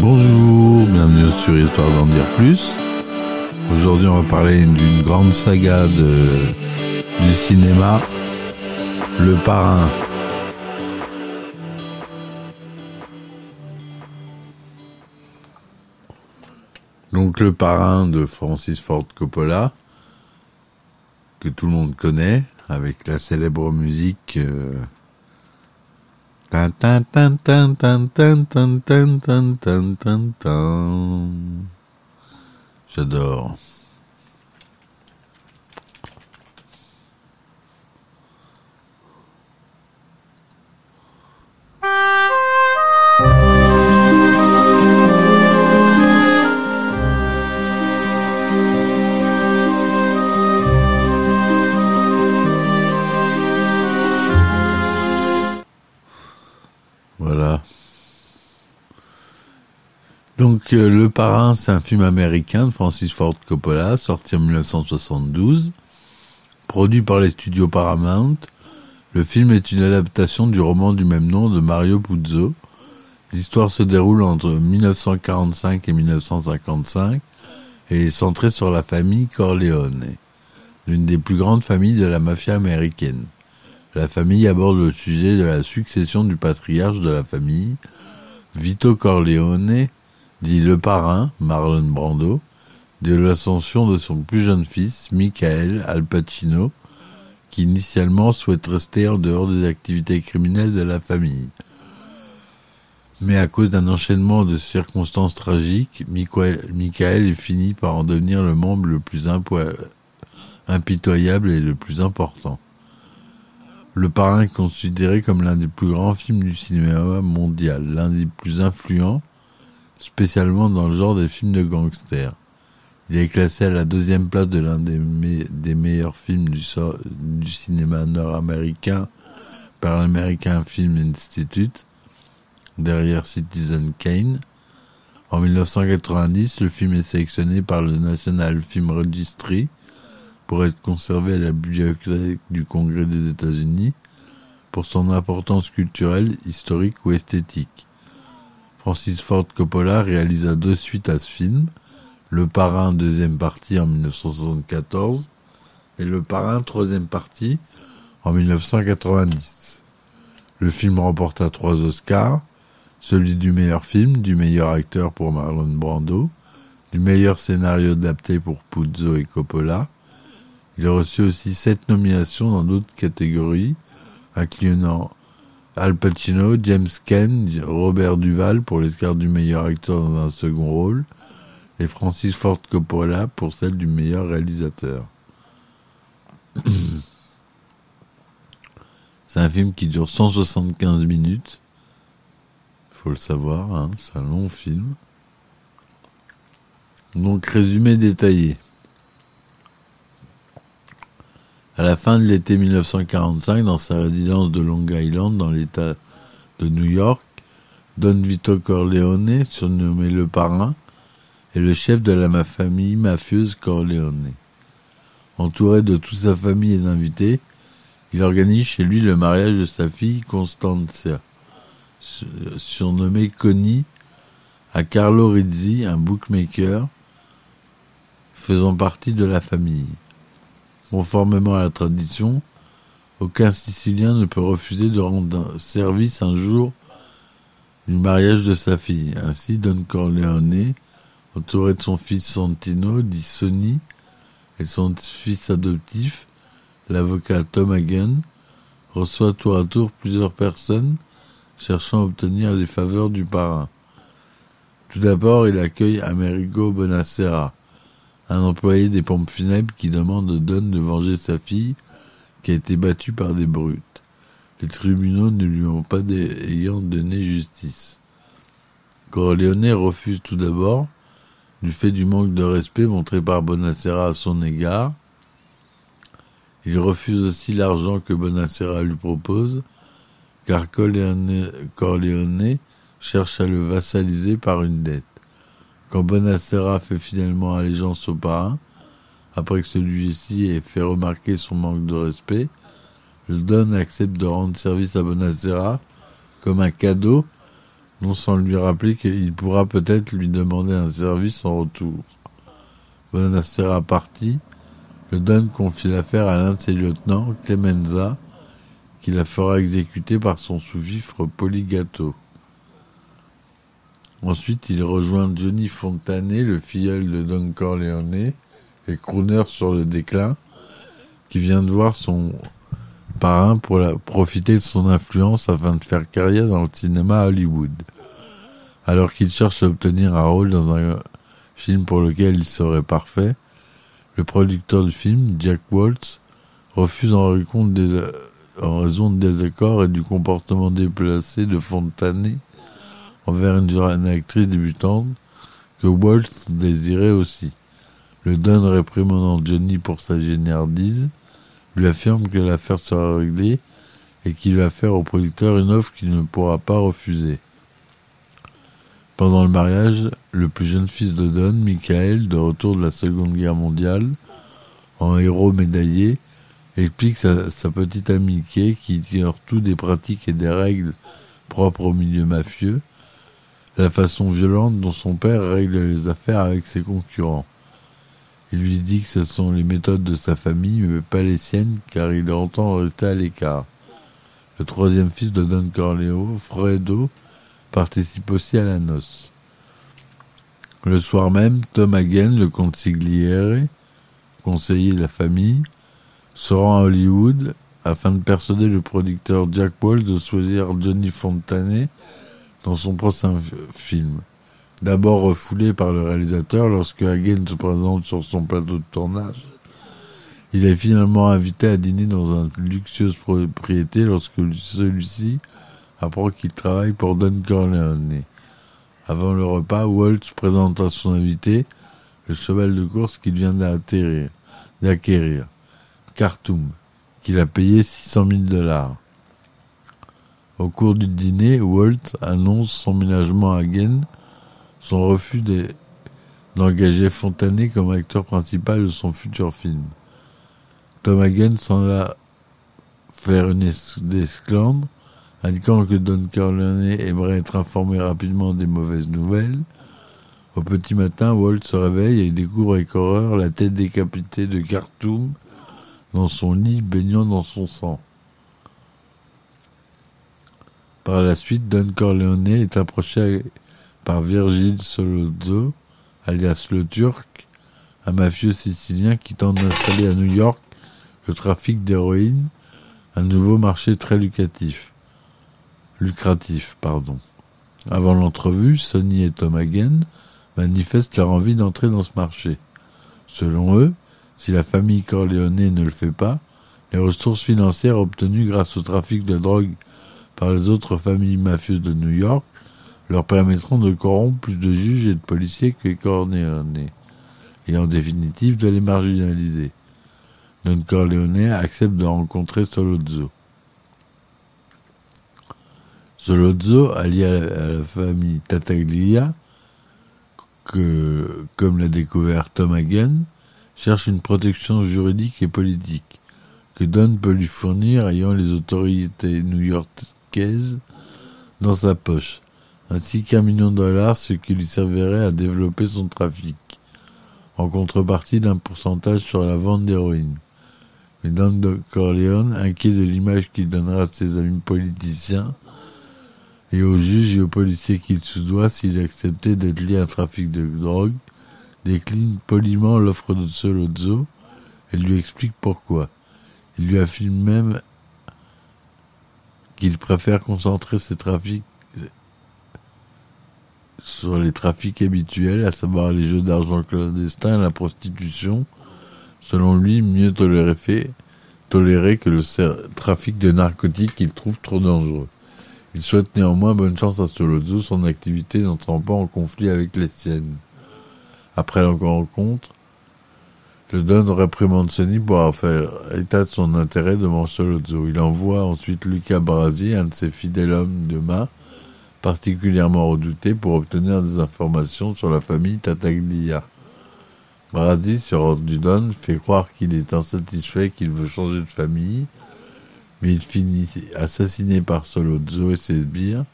Bonjour, bienvenue sur Histoire d'en dire plus. Aujourd'hui, on va parler d'une grande saga de, du cinéma, Le Parrain. Donc, Le Parrain de Francis Ford Coppola, que tout le monde connaît, avec la célèbre musique. euh, Tan, Donc, euh, Le Parrain, c'est un film américain de Francis Ford Coppola, sorti en 1972, produit par les studios Paramount. Le film est une adaptation du roman du même nom de Mario Puzo. L'histoire se déroule entre 1945 et 1955 et est centrée sur la famille Corleone, l'une des plus grandes familles de la mafia américaine. La famille aborde le sujet de la succession du patriarche de la famille, Vito Corleone, dit le parrain, Marlon Brando, de l'ascension de son plus jeune fils, Michael Al Pacino, qui initialement souhaite rester en dehors des activités criminelles de la famille. Mais à cause d'un enchaînement de circonstances tragiques, Michael, finit par en devenir le membre le plus impitoyable et le plus important. Le Parrain est considéré comme l'un des plus grands films du cinéma mondial, l'un des plus influents, spécialement dans le genre des films de gangsters. Il est classé à la deuxième place de l'un des, me- des meilleurs films du cinéma nord-américain par l'American Film Institute, derrière Citizen Kane. En 1990, le film est sélectionné par le National Film Registry pour être conservé à la bibliothèque du Congrès des États-Unis pour son importance culturelle, historique ou esthétique. Francis Ford Coppola réalisa deux suites à ce film, Le Parrain deuxième partie en 1974 et Le Parrain troisième partie en 1990. Le film remporta trois Oscars, celui du meilleur film, du meilleur acteur pour Marlon Brando, du meilleur scénario adapté pour Puzo et Coppola, il a reçu aussi sept nominations dans d'autres catégories, incluant Al Pacino, James Caan, Robert Duval pour l'Oscar du meilleur acteur dans un second rôle, et Francis Ford Coppola pour celle du meilleur réalisateur. C'est un film qui dure 175 minutes. Faut le savoir, hein, c'est un long film. Donc résumé détaillé. À la fin de l'été 1945, dans sa résidence de Long Island, dans l'État de New York, Don Vito Corleone, surnommé le parrain, est le chef de la famille mafieuse Corleone. Entouré de toute sa famille et d'invités, il organise chez lui le mariage de sa fille Constanza, su- surnommée Connie, à Carlo Rizzi, un bookmaker faisant partie de la famille. Conformément à la tradition, aucun Sicilien ne peut refuser de rendre service un jour du mariage de sa fille. Ainsi, Don Corleone, entouré de son fils Santino, dit Sonny, et son fils adoptif, l'avocat Tom Hagen, reçoit tour à tour plusieurs personnes cherchant à obtenir les faveurs du parrain. Tout d'abord, il accueille Amerigo Bonacera, un employé des pompes funèbres qui demande à Don de venger sa fille qui a été battue par des brutes, les tribunaux ne lui ont pas ayant donné justice. Corleone refuse tout d'abord, du fait du manque de respect montré par Bonacera à son égard. Il refuse aussi l'argent que Bonacera lui propose, car Corleone cherche à le vassaliser par une dette. Quand Bonacera fait finalement allégeance au parrain, après que celui-ci ait fait remarquer son manque de respect, le Don accepte de rendre service à Bonacera comme un cadeau, non sans lui rappeler qu'il pourra peut-être lui demander un service en retour. Bonacera parti, le Don confie l'affaire à l'un de ses lieutenants, Clemenza, qui la fera exécuter par son sous-fifre Poligato. Ensuite, il rejoint Johnny Fontané, le filleul de Don Corleone, et crooner sur le déclin, qui vient de voir son parrain pour profiter de son influence afin de faire carrière dans le cinéma Hollywood. Alors qu'il cherche à obtenir un rôle dans un film pour lequel il serait parfait, le producteur du film, Jack Waltz, refuse en, en raison de désaccords et du comportement déplacé de Fontané envers une actrice débutante que Waltz désirait aussi. Le Don réprimandant Johnny pour sa géniardise, lui affirme que l'affaire sera réglée et qu'il va faire au producteur une offre qu'il ne pourra pas refuser. Pendant le mariage, le plus jeune fils de Don, Michael, de retour de la Seconde Guerre mondiale, en héros médaillé, explique sa, sa petite amie Kay, qui ignore tout des pratiques et des règles propres au milieu mafieux, la façon violente dont son père règle les affaires avec ses concurrents. Il lui dit que ce sont les méthodes de sa famille, mais pas les siennes, car il entend rester à l'écart. Le troisième fils de Don Corleo, Fredo, participe aussi à la noce. Le soir même, Tom Hagen, le consigliere, conseiller de la famille, se rend à Hollywood afin de persuader le producteur Jack Wall de choisir Johnny Fontané dans son prochain film. D'abord refoulé par le réalisateur lorsque Hagen se présente sur son plateau de tournage, il est finalement invité à dîner dans une luxueuse propriété lorsque celui-ci apprend qu'il travaille pour Don Corleone. Avant le repas, Waltz présente à son invité le cheval de course qu'il vient d'acquérir, Khartoum, qu'il a payé 600 000 dollars. Au cours du dîner, Walt annonce son ménagement à Hagen, son refus d'engager Fontané comme acteur principal de son futur film. Tom Hagen s'en va faire une esclandre, indiquant que Don Corleone aimerait être informé rapidement des mauvaises nouvelles. Au petit matin, Walt se réveille et découvre avec horreur la tête décapitée de Khartoum dans son lit baignant dans son sang. Par la suite, Don Corleone est approché par Virgil Solozzo, alias le Turc, un mafieux sicilien qui tente d'installer à New York le trafic d'héroïne, un nouveau marché très lucratif. Lucratif, pardon. Avant l'entrevue, Sonny et Tom Hagen manifestent leur envie d'entrer dans ce marché. Selon eux, si la famille Corleone ne le fait pas, les ressources financières obtenues grâce au trafic de drogue par les autres familles mafieuses de New York leur permettront de corrompre plus de juges et de policiers que Corleone, et en définitive de les marginaliser. Don Corleone accepte de rencontrer Solozzo. Solozzo, allié à la, famille Tataglia, que, comme l'a découvert Tom Hagen, cherche une protection juridique et politique que Don peut lui fournir ayant les autorités new-yorkaises dans sa poche, ainsi qu'un million de dollars, ce qui lui servirait à développer son trafic, en contrepartie d'un pourcentage sur la vente d'héroïne. Mais Don Corleone, inquiet de l'image qu'il donnera à ses amis politiciens et aux juges et aux policiers qu'il sous-doit s'il acceptait d'être lié à un trafic de drogue, décline poliment l'offre de Solozzo et lui explique pourquoi. Il lui affirme même qu'il préfère concentrer ses trafics sur les trafics habituels, à savoir les jeux d'argent clandestin et la prostitution, selon lui, mieux toléré que le trafic de narcotiques qu'il trouve trop dangereux. Il souhaite néanmoins bonne chance à Solozzo, son activité n'entrant pas en conflit avec les siennes. Après la rencontre, le Don réprimande Sonny pour faire état de son intérêt devant Solozzo. Il envoie ensuite Luca Brasi, un de ses fidèles hommes de main, particulièrement redouté pour obtenir des informations sur la famille Tataglia. Brady, sur ordre du Don, fait croire qu'il est insatisfait, qu'il veut changer de famille, mais il finit assassiné par Solozzo et ses sbires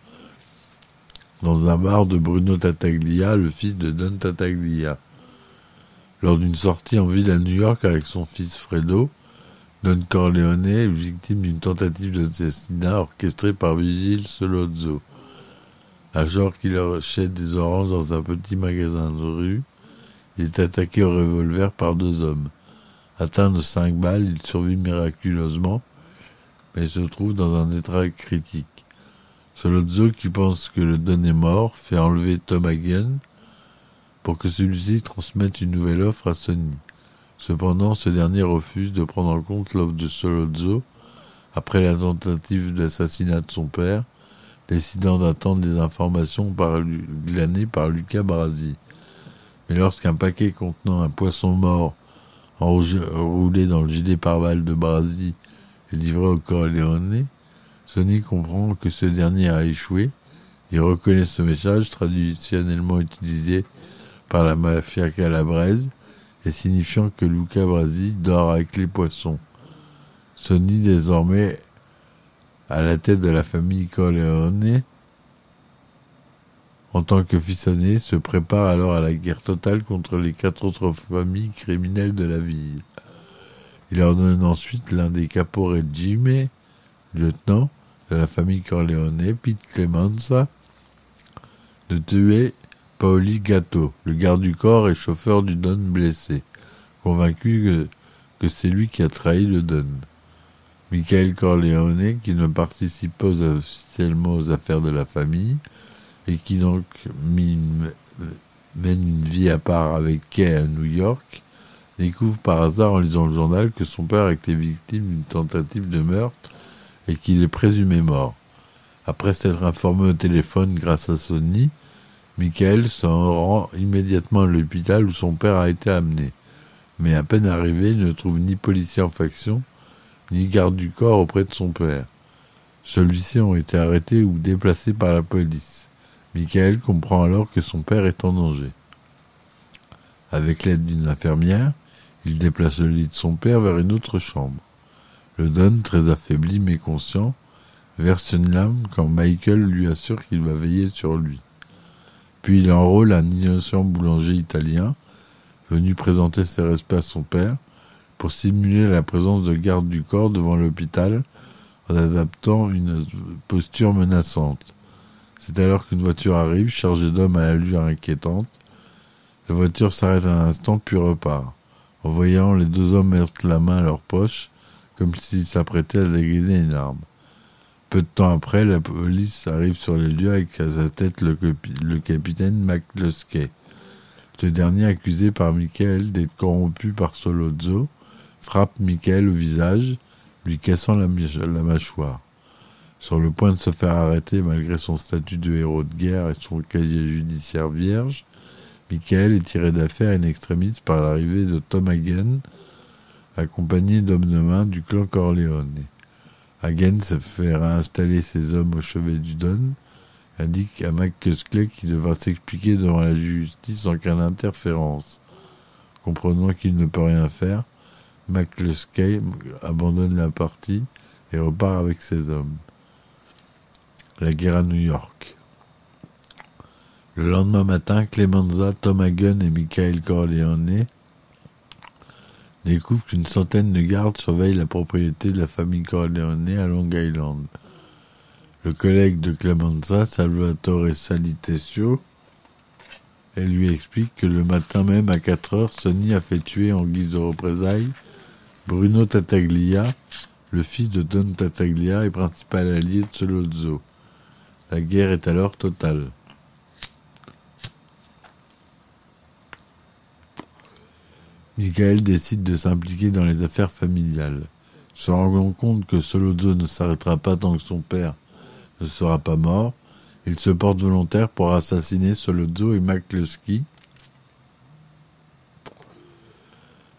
dans un bar de Bruno Tataglia, le fils de Don Tataglia. Lors d'une sortie en ville à New York avec son fils Fredo, Don Corleone est victime d'une tentative d'assassinat orchestrée par Vigile Solozzo. Alors qu'il achète des oranges dans un petit magasin de rue, il est attaqué au revolver par deux hommes. Atteint de cinq balles, il survit miraculeusement, mais se trouve dans un état critique. Solozzo, qui pense que le Don est mort, fait enlever Tom Hagen pour que celui-ci transmette une nouvelle offre à Sonny. Cependant, ce dernier refuse de prendre en compte l'offre de Solozzo après la tentative d'assassinat de son père, décidant d'attendre des informations par, glanées par Luca Brasi. Mais lorsqu'un paquet contenant un poisson mort enroulé dans le gilet pare-balles de Brasi est livré au Corleone, Sonny comprend que ce dernier a échoué. Il reconnaît ce message traditionnellement utilisé par la mafia calabraise et signifiant que Luca Brasi dort avec les poissons. Sonny, désormais à la tête de la famille Corleone, en tant que fils se prépare alors à la guerre totale contre les quatre autres familles criminelles de la ville. Il ordonne ensuite l'un des caporegime, lieutenant de la famille Corleone, Pete Clemenza, de tuer Paoli Gatto, le garde du corps et chauffeur du Don blessé, convaincu que, c'est lui qui a trahi le Don. Michael Corleone, qui ne participe pas officiellement aux affaires de la famille, et qui donc mène une vie à part avec Kay à New York, découvre par hasard en lisant le journal que son père était victime d'une tentative de meurtre et qu'il est présumé mort. Après s'être informé au téléphone grâce à Sonny, Michael s'en rend immédiatement à l'hôpital où son père a été amené. Mais à peine arrivé, il ne trouve ni policier en faction, ni garde du corps auprès de son père. Celui-ci ont été arrêtés ou déplacés par la police. Michael comprend alors que son père est en danger. Avec l'aide d'une infirmière, il déplace le lit de son père vers une autre chambre. Le Don, très affaibli mais conscient, verse une lame quand Michael lui assure qu'il va veiller sur lui. Puis il enrôle un innocent boulanger italien, venu présenter ses respects à son père, pour simuler la présence de garde du corps devant l'hôpital en adaptant une posture menaçante. C'est alors qu'une voiture arrive, chargée d'hommes à l'allure inquiétante. La voiture s'arrête un instant puis repart. En voyant les deux hommes mettre la main à leur poche, comme s'ils s'apprêtaient à dégainer une arme. Peu de temps après, la police arrive sur les lieux avec à sa tête le, capitaine McCluskey. Ce dernier, accusé par Michael d'être corrompu par Solozzo, frappe Michael au visage, lui cassant la, mâchoire. Sur le point de se faire arrêter malgré son statut de héros de guerre et son casier judiciaire vierge, Michael est tiré d'affaire in extremis par l'arrivée de Tom Hagen, accompagné d'hommes de main du clan Corleone. Hagen se fait réinstaller ses hommes au chevet du Don, indique à McCuskey qu'il devra s'expliquer devant la justice en cas d'interférence. Comprenant qu'il ne peut rien faire, McCluskey abandonne la partie et repart avec ses hommes. La guerre à New York. Le lendemain matin, Clemenza, Tom Hagen et Michael Corleone découvre qu'une centaine de gardes surveillent la propriété de la famille Corleone à Long Island. Le collègue de Clemenza, Salvatore Salitesio, elle lui explique que le matin même à 4 heures, Sonny a fait tuer en guise de représailles Bruno Tataglia, le fils de Don Tataglia et principal allié de Solozzo. La guerre est alors totale. Michael décide de s'impliquer dans les affaires familiales. Se rendant compte que Solozzo ne s'arrêtera pas tant que son père ne sera pas mort, il se porte volontaire pour assassiner Solozzo et McCluskey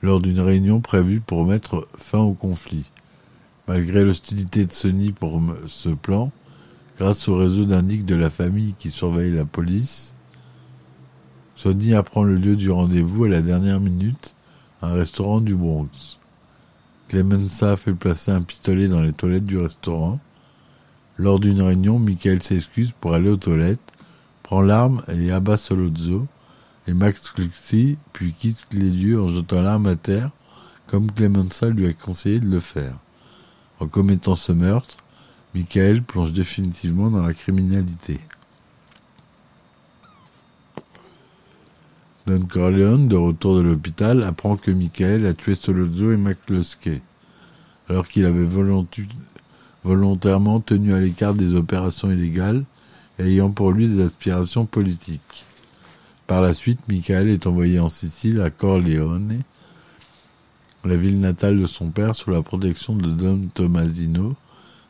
lors d'une réunion prévue pour mettre fin au conflit. Malgré l'hostilité de Sony pour ce plan, grâce au réseau d'indiques de la famille qui surveille la police, Sonny apprend le lieu du rendez-vous à la dernière minute, un restaurant du Bronx. Clemenza fait placer un pistolet dans les toilettes du restaurant. Lors d'une réunion, Michael s'excuse pour aller aux toilettes, prend l'arme et abat Solozzo, et Max Cluxy, puis quitte les lieux en jetant l'arme à terre, comme Clemenza lui a conseillé de le faire. En commettant ce meurtre, Michael plonge définitivement dans la criminalité. Don Corleone, de retour de l'hôpital, apprend que Michael a tué Solozzo et McCluskey, alors qu'il avait volontairement tenu à l'écart des opérations illégales ayant pour lui des aspirations politiques. Par la suite, Michael est envoyé en Sicile, à Corleone, la ville natale de son père, sous la protection de Don Tomasino,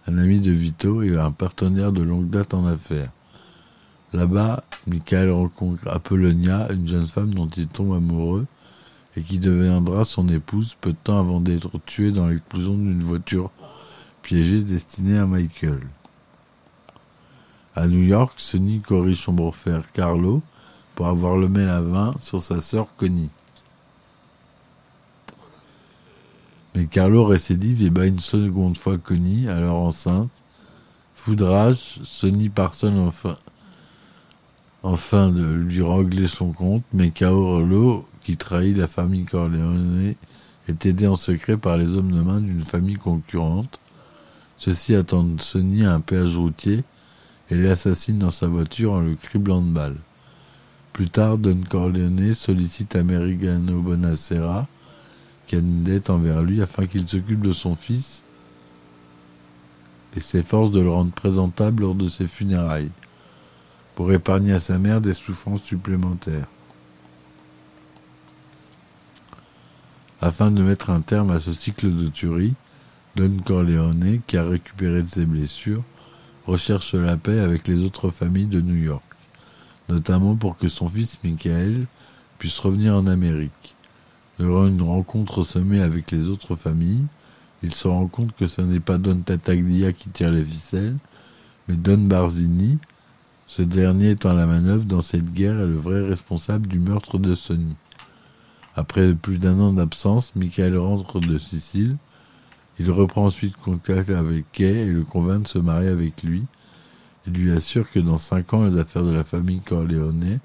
un ami de Vito et un partenaire de longue date en affaires. Là-bas, Michael rencontre Apollonia, une jeune femme dont il tombe amoureux et qui deviendra son épouse peu de temps avant d'être tuée dans l'explosion d'une voiture piégée destinée à Michael. À New York, Sonny corrige son beau-frère Carlo pour avoir le mail à vin sur sa sœur Connie. Mais Carlo récidive et bat une seconde fois Connie, alors enceinte. Foudrage, Sonny Parson enfin enfin de lui régler son compte, mais Carlo, qui trahit la famille Corleone, est aidé en secret par les hommes de main d'une famille concurrente. Ceux-ci attendent Sonny à un péage routier et l'assassine dans sa voiture en le criblant de balles. Plus tard, Don Corleone sollicite Amerigano Bonacera, qui a une dette envers lui, afin qu'il s'occupe de son fils et s'efforce de le rendre présentable lors de ses funérailles pour épargner à sa mère des souffrances supplémentaires. Afin de mettre un terme à ce cycle de tuerie, Don Corleone, qui a récupéré de ses blessures, recherche la paix avec les autres familles de New York, notamment pour que son fils Michael puisse revenir en Amérique. Durant une rencontre semée avec les autres familles, il se rend compte que ce n'est pas Don Tataglia qui tire les ficelles, mais Don Barzini, ce dernier étant la manœuvre dans cette guerre est le vrai responsable du meurtre de Sonny. Après plus d'un an d'absence, Michael rentre de Sicile. Il reprend ensuite contact avec Kay et le convainc de se marier avec lui. Il lui assure que dans cinq ans, les affaires de la famille Corleone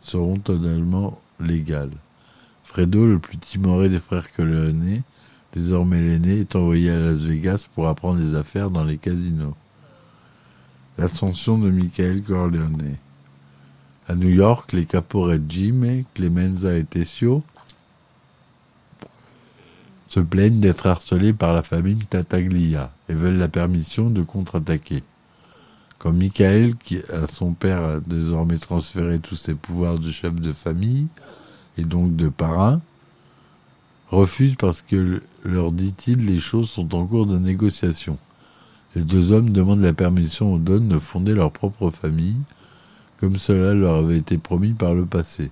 seront totalement légales. Fredo, le plus timoré des frères Corleone, désormais l'aîné, est envoyé à Las Vegas pour apprendre les affaires dans les casinos. L'ascension de Michael Corleone. À New York, les caporets Jim, Clemenza et Tessio se plaignent d'être harcelés par la famille Tataglia et veulent la permission de contre-attaquer. Comme Michael, qui a son père a désormais transféré tous ses pouvoirs de chef de famille et donc de parrain, refuse parce que, leur dit-il, les choses sont en cours de négociation. Les deux hommes demandent la permission aux Don de fonder leur propre famille, comme cela leur avait été promis par le passé.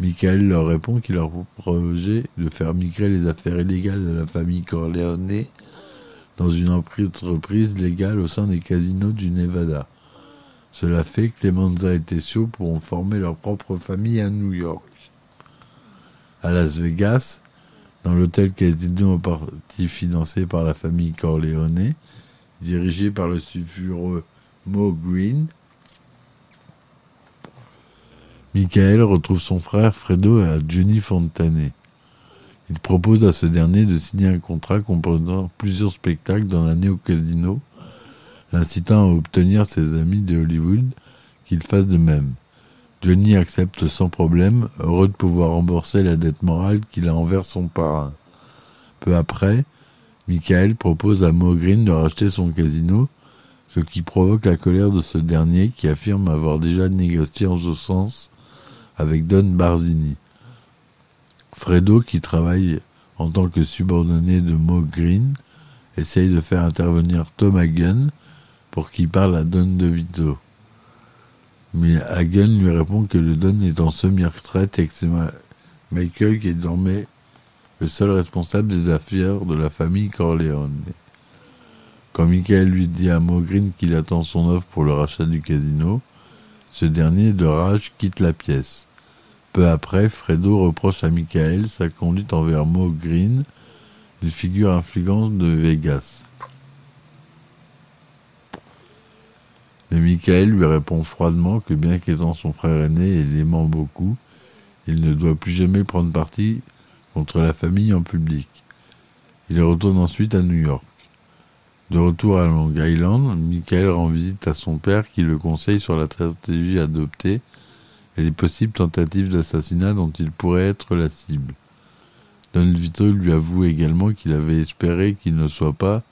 Michael leur répond qu'il leur projet de faire migrer les affaires illégales de la famille Corleone dans une entreprise légale au sein des casinos du Nevada. Cela fait que Clemenza et Tessio pourront former leur propre famille à New York. À Las Vegas, dans l'hôtel casino en partie financé par la famille Corleone, dirigé par le sulfureux Mo Green. Michael retrouve son frère Fredo à Johnny Fontane. Il propose à ce dernier de signer un contrat comprenant plusieurs spectacles dans l'année au casino, l'incitant à obtenir ses amis de Hollywood qu'il fasse de même. Johnny accepte sans problème, heureux de pouvoir rembourser la dette morale qu'il a envers son parrain. Peu après, Michael propose à Green de racheter son casino, ce qui provoque la colère de ce dernier qui affirme avoir déjà négocié en ce sens avec Don Barzini. Fredo, qui travaille en tant que subordonné de Mo Green, essaye de faire intervenir Tom Hagen pour qu'il parle à Don DeVito. Mais Hagen lui répond que le Don est en semi-retraite et que c'est Michael qui est désormais le seul responsable des affaires de la famille Corleone. Quand Michael lui dit à Mogrin qu'il attend son offre pour le rachat du casino, ce dernier, de rage, quitte la pièce. Peu après, Fredo reproche à Michael sa conduite envers Mo Green, une figure influente de Vegas. Mais Michael lui répond froidement que bien qu'étant son frère aîné et l'aimant beaucoup, il ne doit plus jamais prendre parti contre la famille en public. Il retourne ensuite à New York. De retour à Long Island, Michael rend visite à son père qui le conseille sur la stratégie adoptée et les possibles tentatives d'assassinat dont il pourrait être la cible. Don Vito lui avoue également qu'il avait espéré qu'il ne soit pas,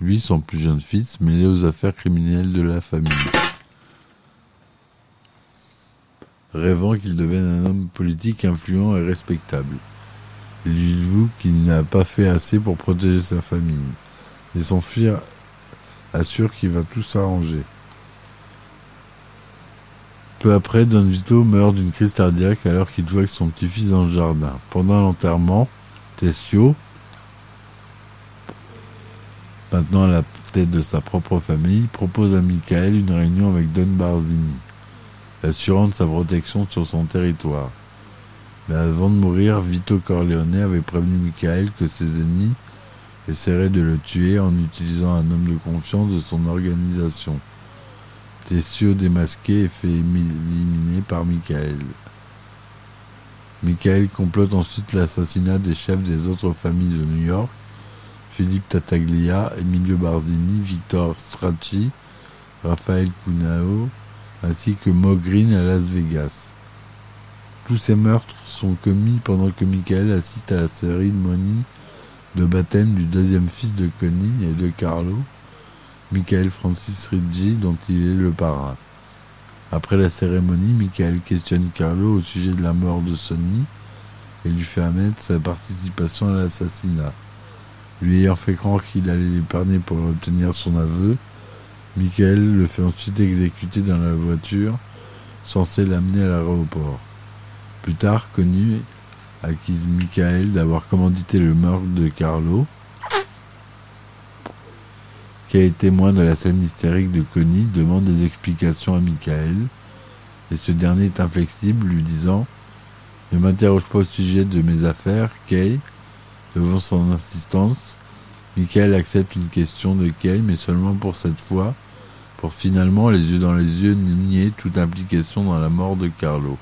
lui, son plus jeune fils, mêlé aux affaires criminelles de la famille. Rêvant qu'il devienne un homme politique influent et respectable. Il lui avoue qu'il n'a pas fait assez pour protéger sa famille. Et son fils assure qu'il va tout s'arranger. Peu après, Don Vito meurt d'une crise cardiaque alors qu'il joue avec son petit-fils dans le jardin. Pendant l'enterrement, Tessio, maintenant à la tête de sa propre famille, propose à Michael une réunion avec Don Barzini, assurant sa protection sur son territoire. Mais avant de mourir, Vito Corleone avait prévenu Michael que ses ennemis essaieraient de le tuer en utilisant un homme de confiance de son organisation. Tessio démasqué et fait éliminer par Michael. Michael complote ensuite l'assassinat des chefs des autres familles de New York, Philippe Tataglia, Emilio Barzini, Victor Stracci, Raphaël Cunao, ainsi que Mo Green à Las Vegas. Tous ces meurtres sont commis pendant que Michael assiste à la cérémonie de baptême du deuxième fils de Connie et de Carlo, Michael Francis Ricci, dont il est le parrain. Après la cérémonie, Michael questionne Carlo au sujet de la mort de Sonny et lui fait admettre sa participation à l'assassinat. Lui ayant fait croire qu'il allait l'épargner pour obtenir son aveu, Michael le fait ensuite exécuter dans la voiture censée l'amener à l'aéroport. Plus tard, Connu accuse Michael d'avoir commandité le meurtre de Carlo, qui témoin de la scène hystérique de Connie, demande des explications à Michael, et ce dernier est inflexible, lui disant Ne m'interroge pas au sujet de mes affaires, Kay. Devant son insistance, Michael accepte une question de Kay, mais seulement pour cette fois, pour finalement, les yeux dans les yeux, nier toute implication dans la mort de Carlo.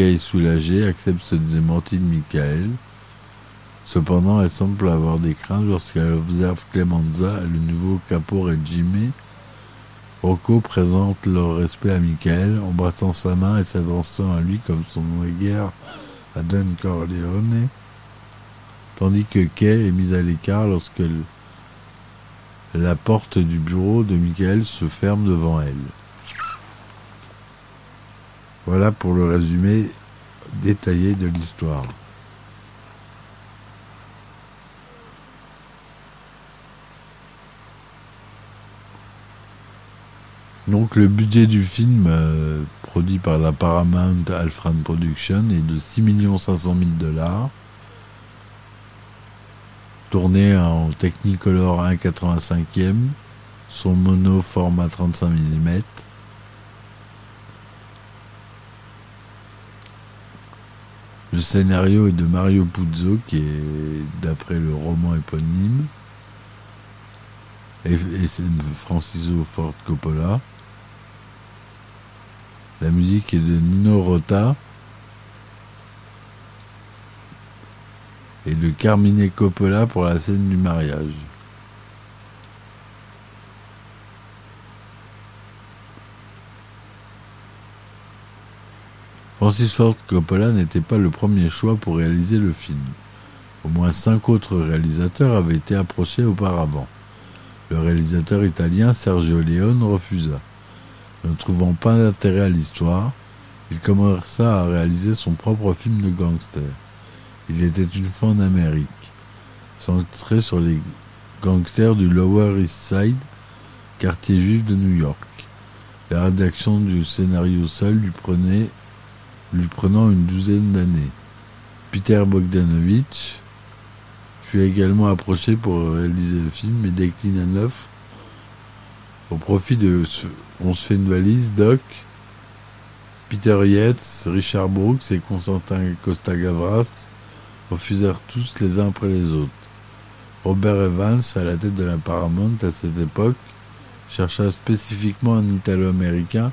Kay, soulagée, accepte ce démenti de Michael. Cependant, elle semble avoir des craintes lorsqu'elle observe Clemenza, le nouveau capo Regime. Rocco présente leur respect à Michael, embrassant sa main et s'adressant à lui comme son guerre à Don Corleone, tandis que Kay est mise à l'écart lorsque la porte du bureau de Michael se ferme devant elle. Voilà pour le résumé détaillé de l'histoire. Donc le budget du film euh, produit par la Paramount Alfred Production est de 6 500 000 dollars. Tourné en Technicolor 1,85e, son mono format 35 mm. Le scénario est de Mario Puzo, qui est d'après le roman éponyme, et, c'est Francis Ford Coppola. La musique est de Nino Rota et de Carmine Coppola pour la scène du mariage. Francis Ford Coppola n'était pas le premier choix pour réaliser le film. Au moins cinq autres réalisateurs avaient été approchés auparavant. Le réalisateur italien Sergio Leone refusa. Ne trouvant pas d'intérêt à l'histoire, il commença à réaliser son propre film de gangster. Il était une fois en Amérique, centré sur les gangsters du Lower East Side, quartier juif de New York. La rédaction du scénario seul lui prenait lui prenant une douzaine d'années. Peter Bogdanovich fut également approché pour réaliser le film, mais déclina l'offre au profit de On se fait une valise, Doc. Peter Yates, Richard Brooks et Constantin Costa-Gavras refusèrent tous les uns après les autres. Robert Evans, à la tête de la Paramount à cette époque, chercha spécifiquement un Italo-américain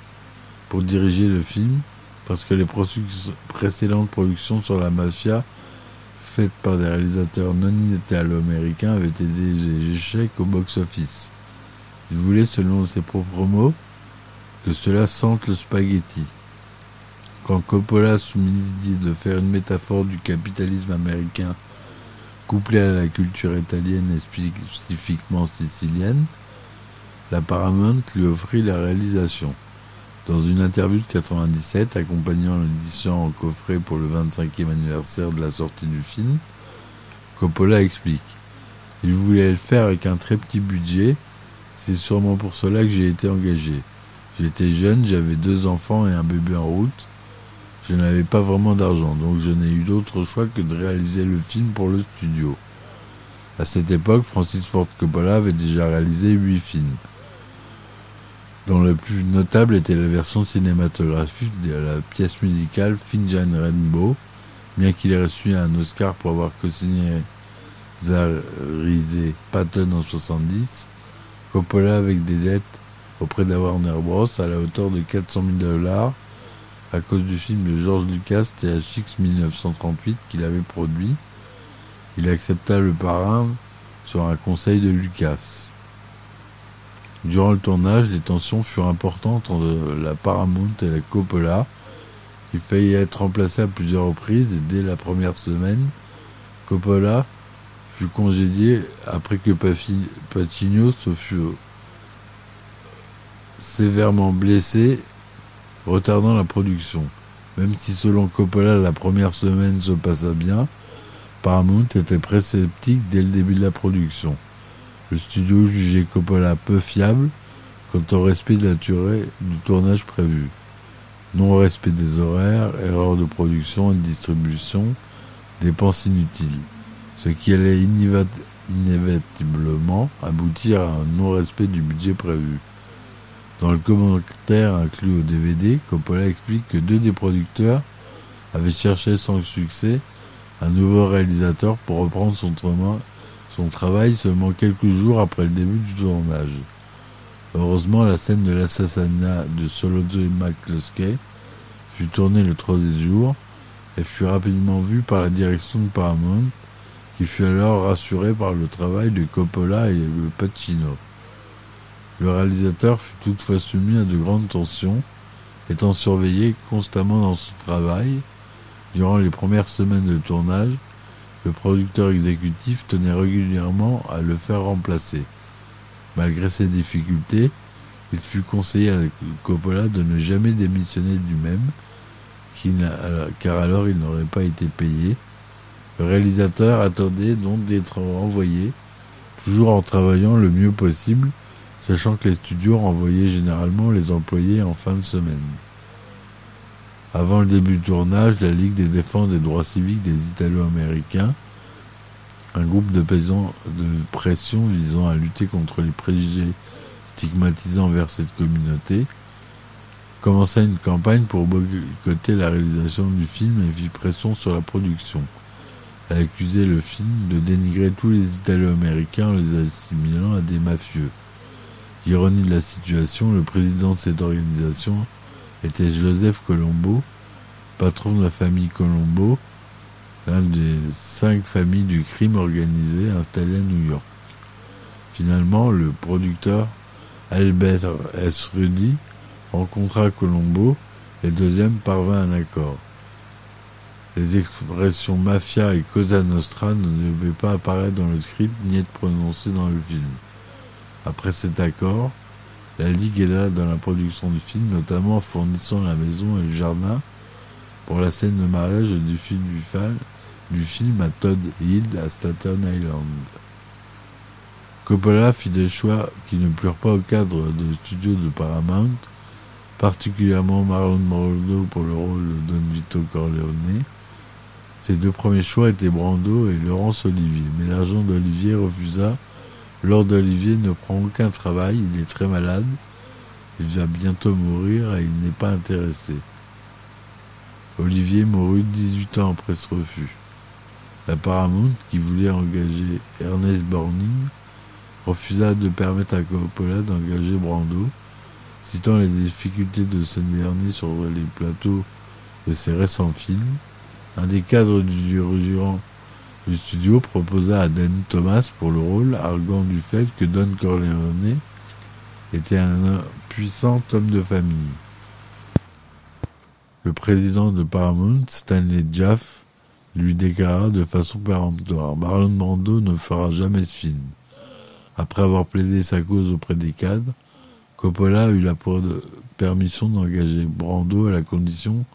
pour diriger le film, parce que les précédentes productions sur la mafia, faites par des réalisateurs non italo-américains, avaient été des échecs au box-office. Il voulait, selon ses propres mots, que cela sente le spaghetti. Quand Coppola soumit l'idée de faire une métaphore du capitalisme américain couplée à la culture italienne et spécifiquement sicilienne, la Paramount lui offrit la réalisation. Dans une interview de 97 accompagnant l'édition en coffret pour le 25e anniversaire de la sortie du film, Coppola explique Il voulait le faire avec un très petit budget, c'est sûrement pour cela que j'ai été engagé. J'étais jeune, j'avais deux enfants et un bébé en route. Je n'avais pas vraiment d'argent, donc je n'ai eu d'autre choix que de réaliser le film pour le studio. À cette époque, Francis Ford Coppola avait déjà réalisé huit films dont le plus notable était la version cinématographique de la pièce musicale Finjan Rainbow, bien qu'il ait reçu un Oscar pour avoir co-signé Patton en 70, Coppola avec des dettes auprès de la Warner Bros. à la hauteur de 400 000 dollars à cause du film de George Lucas THX 1938 qu'il avait produit. Il accepta le parrain sur un conseil de Lucas. Durant le tournage, les tensions furent importantes entre la Paramount et la Coppola. Il faillit être remplacé à plusieurs reprises et dès la première semaine, Coppola fut congédié après que Pacino se fut sévèrement blessé, retardant la production. Même si selon Coppola la première semaine se passa bien, Paramount était sceptique dès le début de la production. Le studio jugeait Coppola peu fiable quant au respect de la durée du tournage prévu. Non-respect des horaires, erreurs de production et de distribution, dépenses inutiles, ce qui allait inévitablement aboutir à un non-respect du budget prévu. Dans le commentaire inclus au DVD, Coppola explique que deux des producteurs avaient cherché sans succès un nouveau réalisateur pour reprendre son, son travail seulement quelques jours après le début du tournage. Heureusement, la scène de l'assassinat de Solozzo McCluskey fut tournée le troisième jour et fut rapidement vue par la direction de Paramount, qui fut alors rassurée par le travail de Coppola et de Pacino. Le réalisateur fut toutefois soumis à de grandes tensions, étant surveillé constamment dans son travail durant les premières semaines de tournage le producteur exécutif tenait régulièrement à le faire remplacer. Malgré ces difficultés, il fut conseillé à Coppola de ne jamais démissionner du même, car alors il n'aurait pas été payé. Le réalisateur attendait donc d'être renvoyé, toujours en travaillant le mieux possible, sachant que les studios renvoyaient généralement les employés en fin de semaine. Avant le début du tournage, la Ligue des défenses des droits civiques des Italo-Américains, un groupe de paysans de pression visant à lutter contre les préjugés stigmatisants envers cette communauté, commença une campagne pour boycotter la réalisation du film et fit pression sur la production. Elle accusait le film de dénigrer tous les Italo-Américains en les assimilant à des mafieux. Ironie de la situation, le président de cette organisation était Joseph Colombo, patron de la famille Colombo, l'un des cinq familles du crime organisé installées à New York. Finalement, le producteur Albert S. Rudy rencontra Colombo et deuxième parvint à un accord. Les expressions mafia et cosa nostra ne devaient pas apparaître dans le script ni être prononcées dans le film. Après cet accord, la Ligue aida dans la production du film, notamment en fournissant la maison et le jardin pour la scène de mariage du film à Todd Hill à Staten Island. Coppola fit des choix qui ne plurent pas au cadre de studio de Paramount, particulièrement Marlon Brando pour le rôle de Don Vito Corleone. Ses deux premiers choix étaient Brando et Laurence Olivier, mais l'agent d'Olivier refusa Lord Olivier ne prend aucun travail, il est très malade, il va bientôt mourir et il n'est pas intéressé. Olivier mourut 18 ans après ce refus. La Paramount, qui voulait engager Ernest Borgnine, refusa de permettre à Coppola d'engager Brando, citant les difficultés de ce dernier sur les plateaux de ses récents films. Un des cadres du dirigeant du studio proposa à Danny Thomas pour le rôle, arguant du fait que Don Corleone était un puissant homme de famille. Le président de Paramount, Stanley Jaff, lui déclara de façon péremptoire Marlon Brando ne fera jamais ce film. Après avoir plaidé sa cause auprès des cadres, Coppola eut la permission d'engager Brando à la condition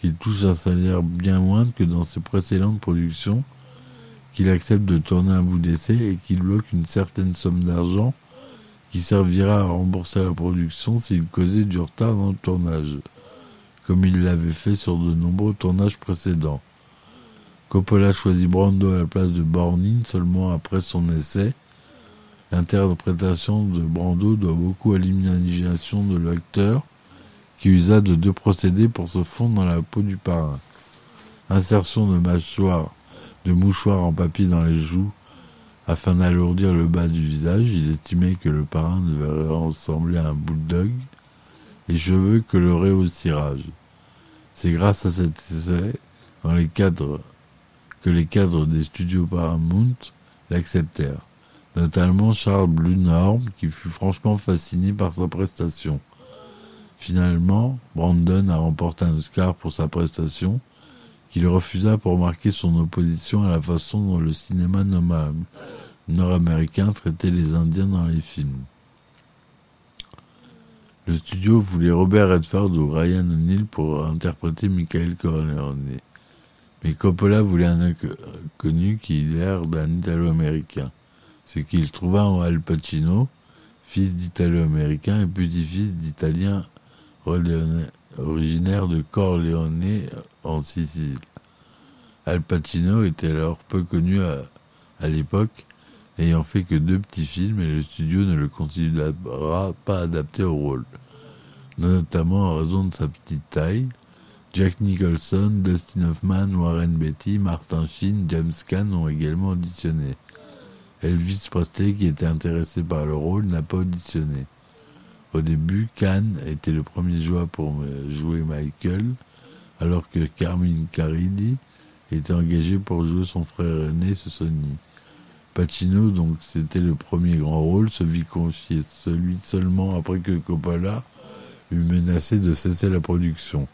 qu'il touche un salaire bien moindre que dans ses précédentes productions, qu'il accepte de tourner un bout d'essai et qu'il bloque une certaine somme d'argent qui servira à rembourser la production s'il causait du retard dans le tournage, comme il l'avait fait sur de nombreux tournages précédents. Coppola choisit Brando à la place de Bornin seulement après son essai. L'interprétation de Brando doit beaucoup à l'imagination de l'acteur qui usa de deux procédés pour se fondre dans la peau du parrain. Insertion de mâchoire, de mouchoirs en papier dans les joues afin d'alourdir le bas du visage. Il estimait que le parrain devait ressembler à un bulldog, les cheveux colorés au cirage. C'est grâce à cet essai, dans les cadres que les cadres des studios Paramount l'acceptèrent, notamment Charles Blunorm qui fut franchement fasciné par sa prestation. Finalement, Brandon a remporté un Oscar pour sa prestation, qu'il refusa pour marquer son opposition à la façon dont le cinéma nord-américain traitait les Indiens dans les films. Le studio voulait Robert Redford ou Ryan O'Neill pour interpréter Michael Corleone. Mais Coppola voulait un inconnu qui ait l'air d'un Italo-américain, ce qu'il trouva en Al Pacino, fils d'Italo-américain et petit-fils d'Italien originaire de Corleone en Sicile. Al Pacino était alors peu connu à, l'époque, ayant fait que deux petits films et le studio ne le considérera pas adapté au rôle, notamment en raison de sa petite taille, Jack Nicholson, Dustin Hoffman, Warren Beatty, Martin Sheen, James Caan ont également auditionné. Elvis Presley, qui était intéressé par le rôle, n'a pas auditionné. Au début, Caan était le premier joueur pour jouer Michael, alors que Carmine Caridi était engagé pour jouer son frère aîné, ce Sony. Pacino, donc c'était le premier grand rôle, se vit confier celui seulement après que Coppola eut menacé de cesser la production.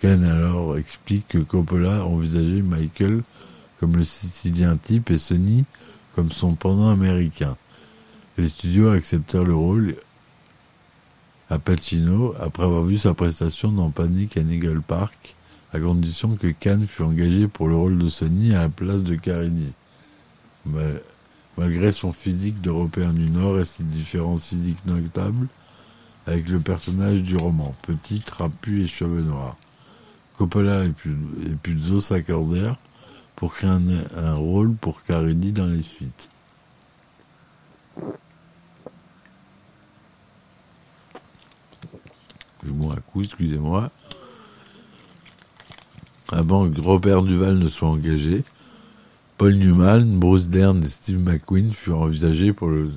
Ken alors explique que Coppola envisageait Michael comme le Sicilien type et Sonny comme son pendant américain. Les studios acceptèrent le rôle à Pacino après avoir vu sa prestation dans Panic à Eagle Park, à condition que Khan fût engagé pour le rôle de Sonny à la place de Carini. Malgré son physique d'Européen du Nord et ses différences physiques notables avec le personnage du roman, petit, trapu et cheveux noirs. Coppola et Puzo s'accordèrent pour créer un, rôle pour Carini dans les suites. Excusez-moi. Avant que Robert Duval ne soit engagé, Paul Newman, Bruce Dern et Steve McQueen furent envisagés pour le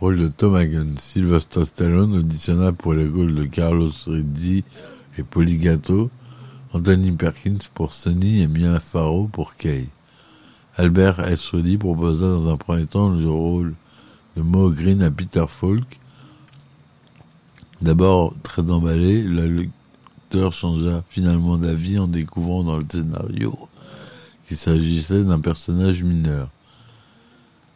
rôle de Tom Hagen. Sylvester Stallone auditionna pour les rôles de Carlos Rizzi et Poligato, Anthony Perkins pour Sonny et Mia Farrow pour Kay. Albert S. proposa dans un premier temps le rôle de Mo Green à Peter Falk. D'abord très emballé, le lecteur changea finalement d'avis en découvrant dans le scénario qu'il s'agissait d'un personnage mineur.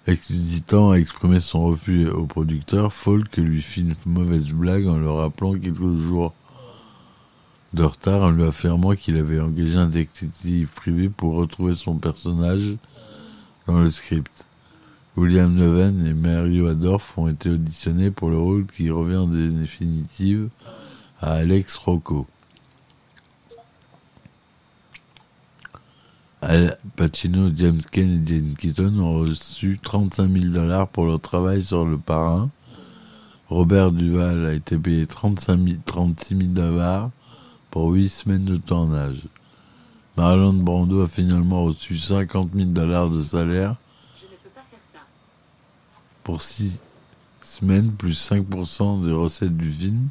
Hésitant à exprimer son refus au producteur, Falk lui fit une mauvaise blague en le rappelant quelques jours de retard en lui affirmant qu'il avait engagé un détective privé pour retrouver son personnage dans le script. William Neven et Mario Adorf ont été auditionnés pour le rôle qui revient en définitive à Alex Rocco. Al Pacino, James Kane et Jane Keaton ont reçu 35 000 dollars pour leur travail sur Le Parrain. Robert Duval a été payé 35 36 000 dollars pour huit semaines de tournage. Marlon Brando a finalement reçu 50 000 dollars de salaire pour six semaines plus 5% des recettes du film,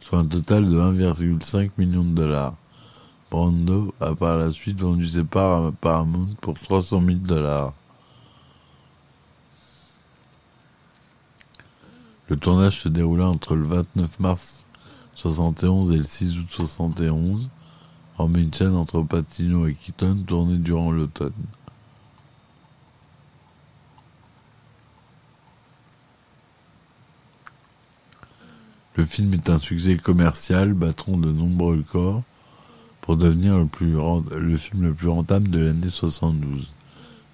soit un total de 1,5 million de dollars. Brando a par la suite vendu ses parts à Paramount pour 300 000 dollars. Le tournage se déroula entre le 29 mars 71 et le 6 août 71, en scène entre Patino et Keaton tournée durant l'automne. Le film est un succès commercial, battant de nombreux records pour devenir le, plus, le film le plus rentable de l'année 72.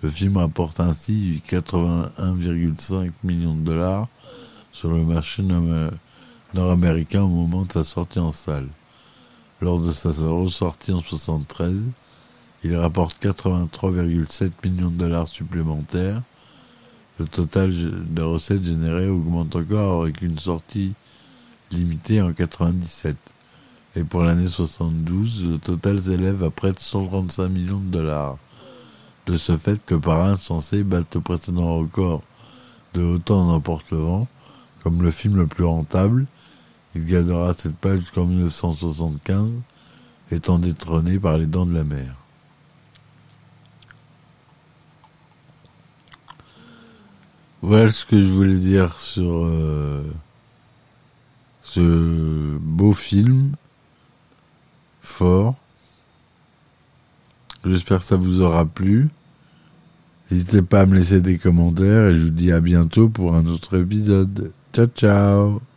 Le film rapporte ainsi 81,5 millions de dollars sur le marché nord-américain au moment de sa sortie en salle. Lors de sa ressortie en 73, il rapporte 83,7 millions de dollars supplémentaires. Le total de recettes générées augmente encore avec une sortie limitée en 97. Et pour l'année 72, le total s'élève à près de 135 millions de dollars. De ce fait que Parrain censé battre le précédent record de Autant n'emporte le vent, comme le film le plus rentable, il gardera cette page jusqu'en 1975, étant détrôné par les dents de la mer. Voilà ce que je voulais dire sur euh, ce beau film fort. J'espère que ça vous aura plu. N'hésitez pas à me laisser des commentaires et je vous dis à bientôt pour un autre épisode. Ciao ciao